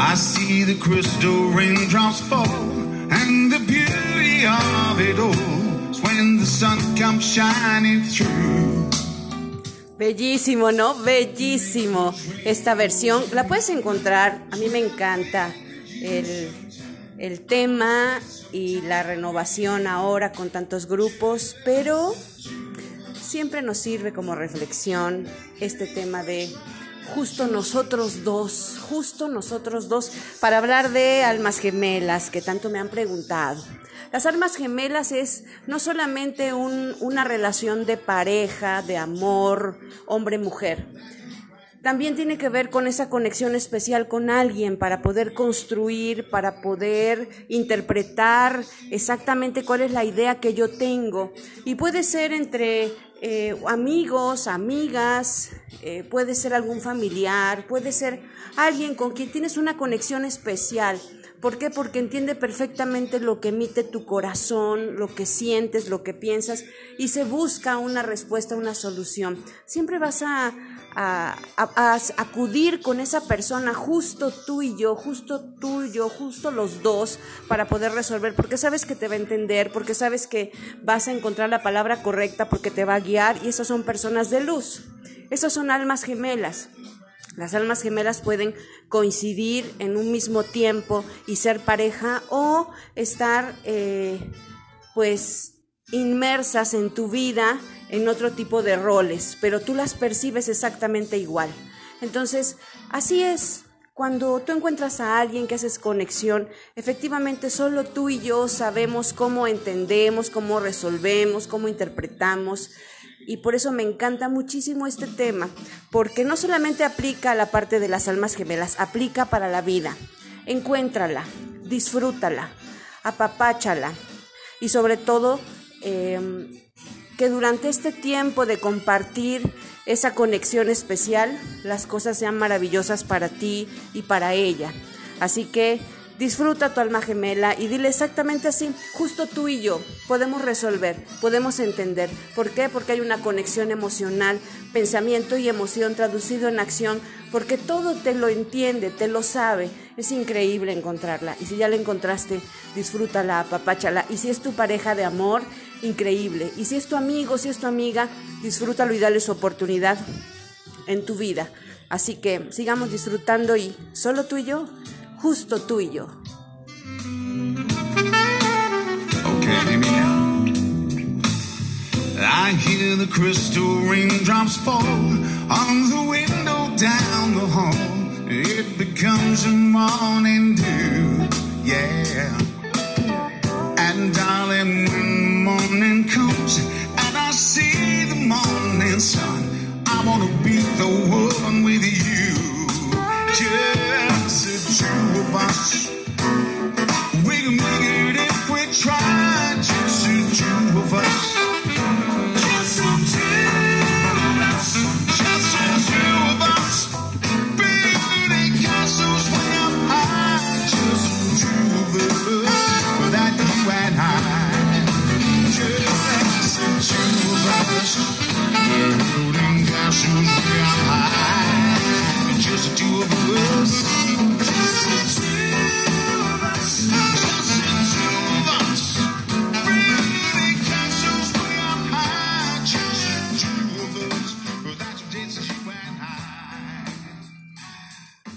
I see the crystal raindrops fall, and the beauty of it all is when the sun comes shining through. Bellísimo, ¿no? Bellísimo. Esta versión la puedes encontrar, a mí me encanta el, el tema y la renovación ahora con tantos grupos, pero siempre nos sirve como reflexión este tema de justo nosotros dos, justo nosotros dos, para hablar de almas gemelas que tanto me han preguntado. Las almas gemelas es no solamente un- una relación de pareja, de amor, hombre-mujer. También tiene que ver con esa conexión especial con alguien para poder construir, para poder interpretar exactamente cuál es la idea que yo tengo. Y puede ser entre eh, amigos, amigas, eh, puede ser algún familiar, puede ser alguien con quien tienes una conexión especial. ¿Por qué? Porque entiende perfectamente lo que emite tu corazón, lo que sientes, lo que piensas y se busca una respuesta, una solución. Siempre vas a, a- acudir con esa persona, justo tú y yo, justo tú y yo, justo los dos, para poder resolver, porque sabes que te va a entender, porque sabes que vas a encontrar la palabra correcta, porque te va a guiar y esas son personas de luz. Esas son almas gemelas. Las almas gemelas pueden coincidir en un mismo tiempo y ser pareja o estar eh, pues inmersas en tu vida en otro tipo de roles, pero tú las percibes exactamente igual. Entonces, así es. Cuando tú encuentras a alguien que haces conexión, efectivamente solo tú y yo sabemos cómo entendemos, cómo resolvemos, cómo interpretamos. Y por eso me encanta muchísimo este tema, porque no solamente aplica a la parte de las almas gemelas, aplica para la vida. Encuéntrala, disfrútala, apapáchala y sobre todo eh, que durante este tiempo de compartir esa conexión especial, las cosas sean maravillosas para ti y para ella. Así que disfruta tu alma gemela y dile exactamente así, justo tú y yo podemos resolver, podemos entender. ¿Por qué? Porque hay una conexión emocional, pensamiento y emoción traducido en acción, porque todo te lo entiende, te lo sabe. Es increíble encontrarla. Y si ya la encontraste, disfrútala, apapáchala. Y si es tu pareja de amor, increíble. Y si es tu amigo, si es tu amiga, disfrútalo y dale su oportunidad en tu vida. Así que sigamos disfrutando y solo tú y yo, justo tú y yo. Okay. I hear the crystal raindrops fall on the window down the hall. It becomes a morning dew, wanna be the one